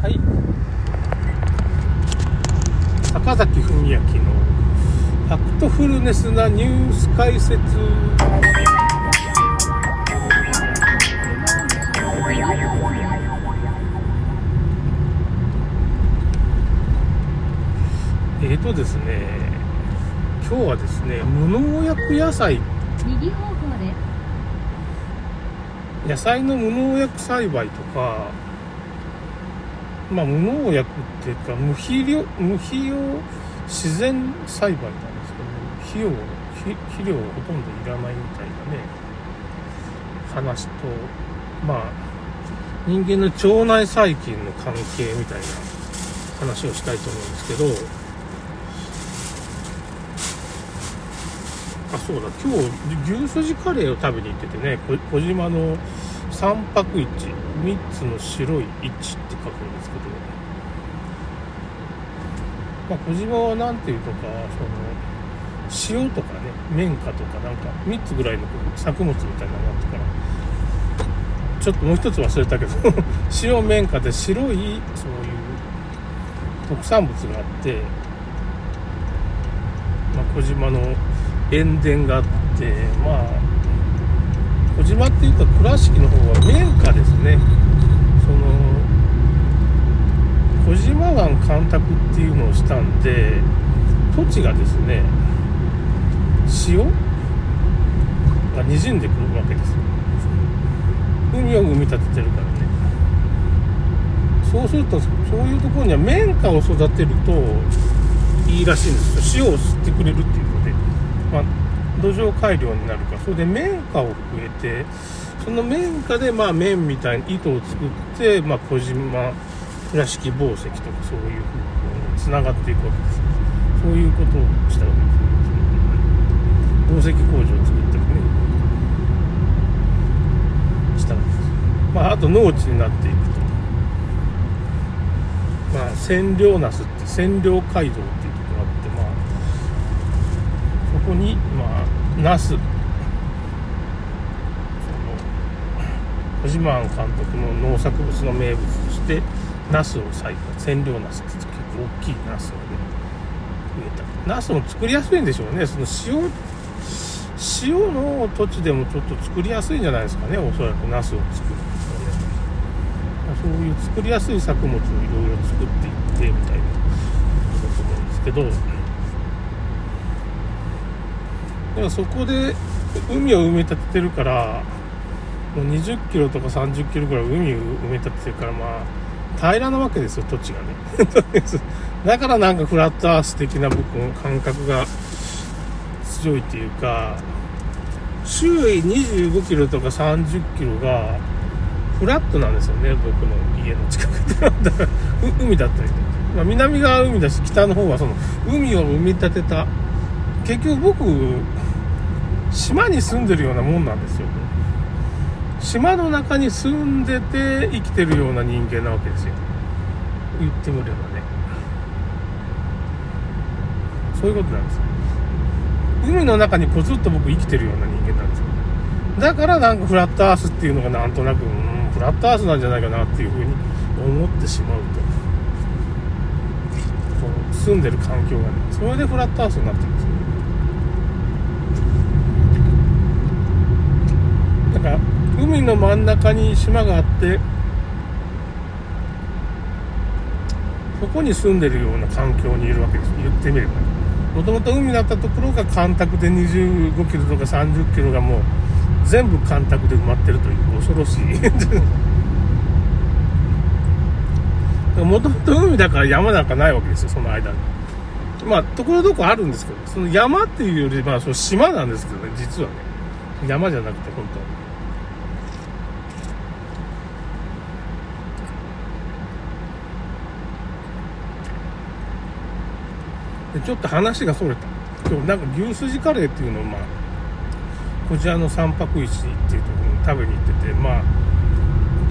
はい。坂崎文明のファクトフルネスなニュース解説。えーとですね今日はですね無農薬野菜。右方向で。す。野菜の無農薬栽培とかまあ無農薬っていうか無肥料無肥料自然栽培なんですけど、ね、肥料肥肥料ほとんどいらないみたいなね。話とまあ人間の腸内細菌の関係みたいな話をしたいと思うんですけど。あそうだ。今日牛すじカレーを食べに行っててねこ小島の三白市3つの白い市って書くんですけど、まあ、小島は何ていうとかその塩とかね綿花とかなんか3つぐらいの作物みたいなのがあったから。ちょっともう一つ忘れたけど 塩綿花で白いそういう特産物があって、まあ、小島の塩田があってまあ小島っていうか倉敷の方は綿花ですね。その小島湾干拓っていうのをしたんで土地がですね塩がにじんでくるわけです。海を生み立ててるからね。そうするとそういうところには綿花を育てるといいらしいんですよ。塩を吸ってくれるっていうので。まあ、土壌改良になるか。らそれで綿花を植えてその綿花でまあ綿みたいに糸を作って、まあ、小島倉敷紡績とかそういうふうにつながっていくわけです。そういうことをしたわけです。紡績工場を作ったりね。したわけです。まああと農地になっていくと。まあ千両ナスって千両街道っていうところがあってまあそこにまあナス。その小島監督の農作物の名物としてナスを栽培千両ナスって結構大きいナスをね植えた。ナスも作りやすいんでしょうね。その塩塩の土地でもちょっと作りやすいんじゃないですかね。おそらくナスを作るのね。そういう作りやすい作物をいろいろ作っていってみたいなことだと思うんですけど。でもそこで海を埋め立ててるからもう20キロとか30キロぐらい海を埋め立ててるからまあ平らなわけですよ土地がね。だからなんかフラットアース的な僕の感覚が強いっていうか周囲25キロとか30キロがフラットなんですよね僕の家の近くで。だから海だったりね、まあ、南側は海だし北の方はその海を埋め立てた。結局僕島に住んでるようなもんなんですよ。島の中に住んでて生きてるような人間なわけですよ。言ってみればね。そういうことなんですよ。海の中にポツッと僕生きてるような人間なんですよ。だからなんかフラットアースっていうのがなんとなくうんフラットアースなんじゃないかなっていうふうに思ってしまうと。こう住んでる環境がねそれでフラットアースになってるんです。よだか海の真ん中に島があってそこに住んでるような環境にいるわけです。言ってみればもともと海だったところが干拓で25キロとか30キロがもう全部干拓で埋まってるという恐ろしい。もともと海だから山なんかないわけですよその間に。まあところどころあるんですけどその山っていうよりまあその島なんですけどね実はね。山じゃなくて本当。でちょっと話がそれた。今日なんか牛すじカレーっていうのをまあこちらの三白石っていうところに食べに行っててまあ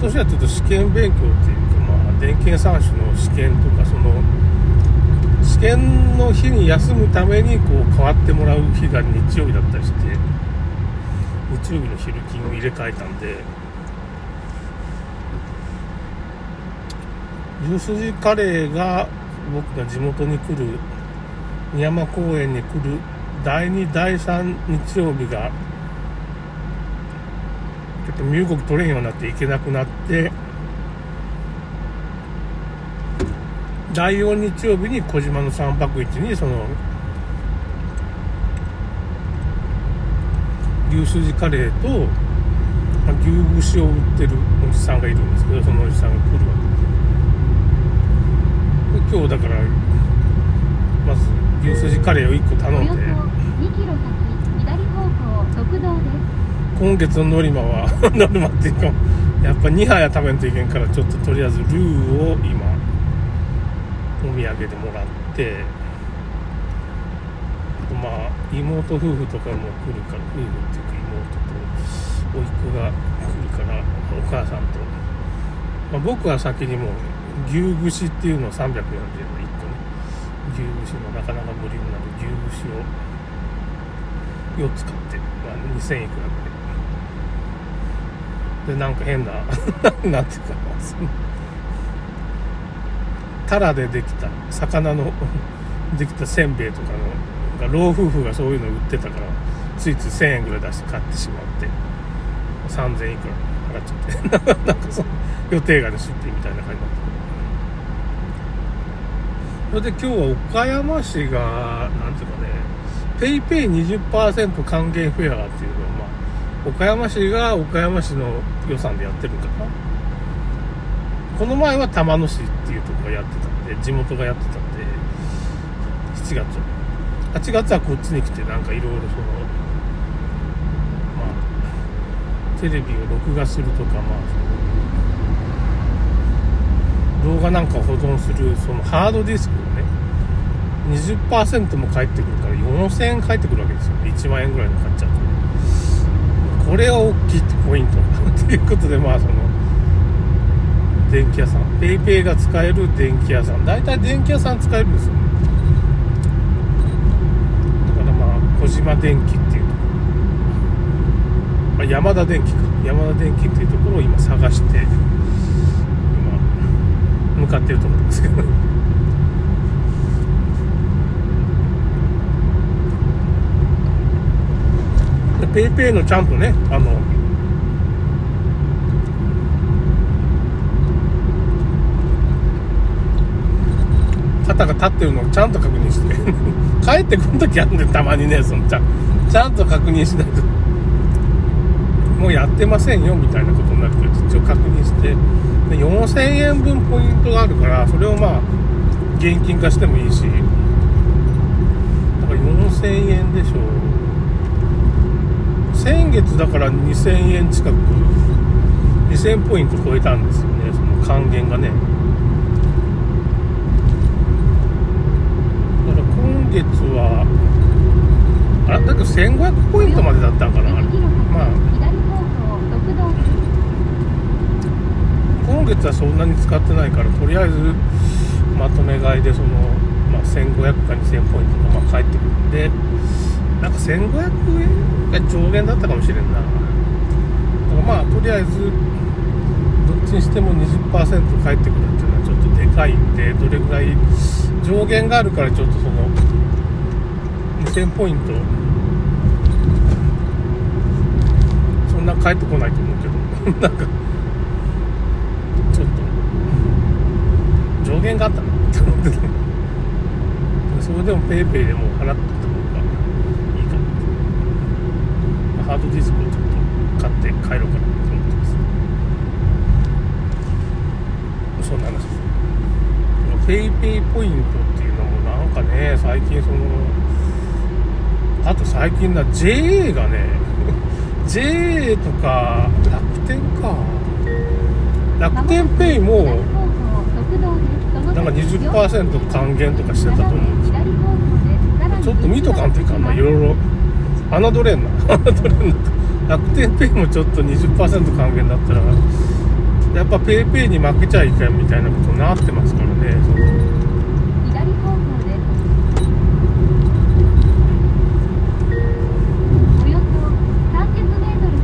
今年はちょっと試験勉強っていうかまあ電検3種の試験とかその試験の日に休むためにこう変わってもらう日が日曜日だったりして。日曜日の昼勤を入れ替えたんで牛すじカレーが僕が地元に来る三山公園に来る第2第3日曜日がちょっと身動き取れんようになって行けなくなって第4日曜日に小島の3泊市にその牛すじカレーと、まあ、牛串を売ってるおじさんがいるんですけどそのおじさんが来るわけ。で今日だからまず牛すじカレーを1個頼んで。今月のノリマは ノルマっていうかやっぱ2杯は食べんといけんからちょっととりあえずルーを今お土産でもらって。まあ妹夫婦とかも来るから夫婦っていうか妹と甥っ子が来るからお母さんと、まあ、僕は先にもう牛串っていうのを340円の1個ね。牛串のなかなか無理になる。牛串を4つ買って、まあ、2000いくらぐらい。でなんか変な なんていうかなタラでできた魚の できたせんべいとかの老夫婦がそういうの売ってたからついつい1000円ぐらい出して買ってしまって3000いくら払っちゃって。なんかその予定外の出費みたいな感じになってそれで今日は岡山市がなんていうかねペイペイ20%還元フェアっていうのをまあ岡山市が岡山市の予算でやってるんかな。この前は玉野市っていうとこがやってたんで地元がやってたんで7月。8月はこっちに来てなんかいろいろそのまあテレビを録画するとかまあ動画なんかを保存するそのハードディスクをね20%も返ってくるから4000円返ってくるわけですよ1万円ぐらいの買っちゃう。とこれは大きいってポイント。だ ということでまあその電気屋さん。PayPay が使える電気屋さん。大体電気屋さん使えるんですよねだからまあ小島電機っていうところ、まあ、山田電機か。山田電機っていうところを今探して今向かってるところですけど。ペイペイのちゃんとねあの肩が立ってるのをちゃんと確認して。帰ってくる時あるんでたまにねそのちゃんちゃんと確認しないと。もうやってませんよみたいなことになるけど一応確認して。で4000円分ポイントがあるからそれをまあ現金化してもいいし。だから4000円でしょう。先月だから2000円近く2000ポイント超えたんですよねその還元がねだから今月はあれだけど1500ポイントまでだったんかな？まあ今月はそんなに使ってないからとりあえずまとめ買いでその、まあ、1500か2000ポイントがま返ってくるんでなんか1500円が上限だったかもしれんな。だからまあとりあえずどっちにしても20%返ってくるっていうのはちょっとでかいんでどれぐらい上限があるからちょっとその2000ポイント。そんな返ってこないと思うけど。なんか。ちょっと。上限があったな。って思ってねそれでも PayPay でも払ってた方がいいかなって、ハードディスクをちょっと買って帰ろうかなと思ってます。そんな話です。PayPay ポイントっていうのもなんかね最近そのあと最近な JA がね JA とか楽天か。楽天ペイもなんか20%還元とかしてたと思う。んですちょっと見とかんといかんな。いろいろ。侮れんな。侮れんな。楽天ペイもちょっと20%還元だったらやっぱ PayPay に負けちゃいけんみたいなことになってますからねその左方向ですおよそ300メートル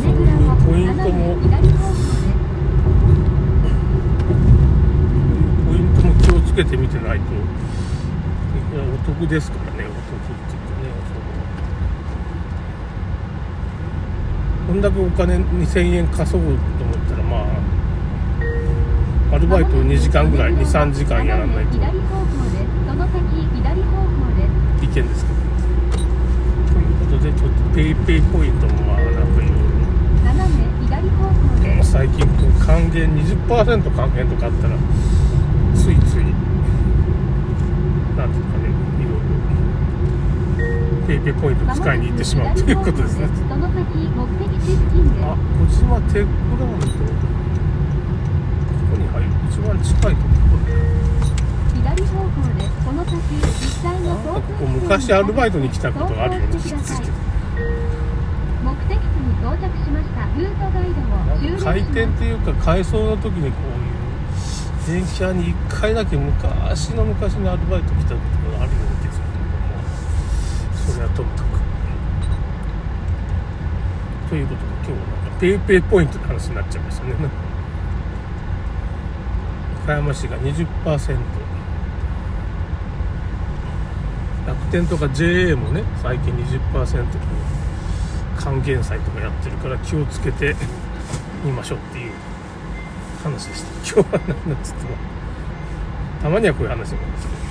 先米蔵をポイントも斜め左方向ですつけてみてないとお得ですからねお得っていうかねそのこんだけお金2000円稼ごうと思ったらまあアルバイト2時間ぐらい23時間やらないと。いけんですけど。ということでちょっと PayPay ポイントもまあなんかいろいろ。最近こう還元20%還元とかあったらついついなんていうかねいろいろ PayPay ポイント使いに行ってしまうということですね。あ児島テックランドここに入る一番近いところ。左方向ですこの先実際のここ昔アルバイトに来たことがあるような気がするけど目的地に到着しましたルートガイドを終了します開店っていうか改装の時にこういう電車に1回だけ昔の昔にアルバイト来たことがあるような気がするけどもそれはともかくということで今日はなんかペイペイポイントの話になっちゃいましたね。岡山市が20%楽天とか JA もね最近20%の還元祭とかやってるから気をつけてみましょうっていう話でした。今日は何なんつっても。たまにはこういう話も。ですね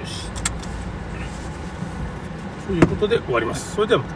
よしということで終わります。それではまた。